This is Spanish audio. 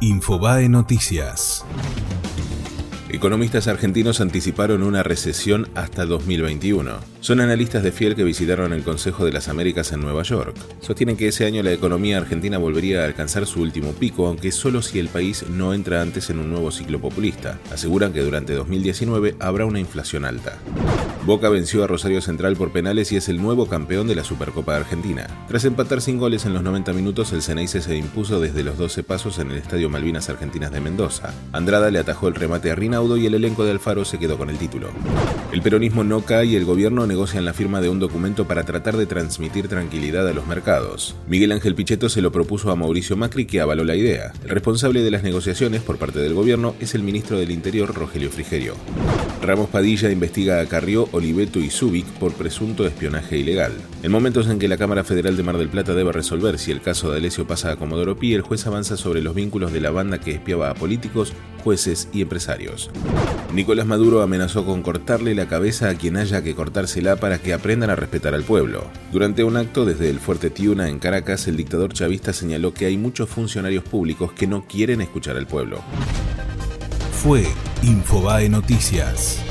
Infobae Noticias. Economistas argentinos anticiparon una recesión hasta 2021. Son analistas de Fiel que visitaron el Consejo de las Américas en Nueva York. Sostienen que ese año la economía argentina volvería a alcanzar su último pico, aunque solo si el país no entra antes en un nuevo ciclo populista. Aseguran que durante 2019 habrá una inflación alta. Boca venció a Rosario Central por penales y es el nuevo campeón de la Supercopa Argentina. Tras empatar sin goles en los 90 minutos, el Ceneice se impuso desde los 12 pasos en el Estadio Malvinas Argentinas de Mendoza. Andrada le atajó el remate a Rinaudo y el elenco de Alfaro se quedó con el título. El peronismo no cae y el gobierno negocia la firma de un documento para tratar de transmitir tranquilidad a los mercados. Miguel Ángel Pichetto se lo propuso a Mauricio Macri que avaló la idea. El responsable de las negociaciones por parte del gobierno es el ministro del Interior Rogelio Frigerio. Ramos Padilla investiga a Carrió, Oliveto y Zubik por presunto espionaje ilegal. En momentos en que la Cámara Federal de Mar del Plata debe resolver si el caso de Alesio pasa a Comodoro Pi, el juez avanza sobre los vínculos de la banda que espiaba a políticos, jueces y empresarios. Nicolás Maduro amenazó con cortarle la cabeza a quien haya que cortársela para que aprendan a respetar al pueblo. Durante un acto desde el Fuerte Tiuna en Caracas, el dictador chavista señaló que hay muchos funcionarios públicos que no quieren escuchar al pueblo fue Infobae Noticias.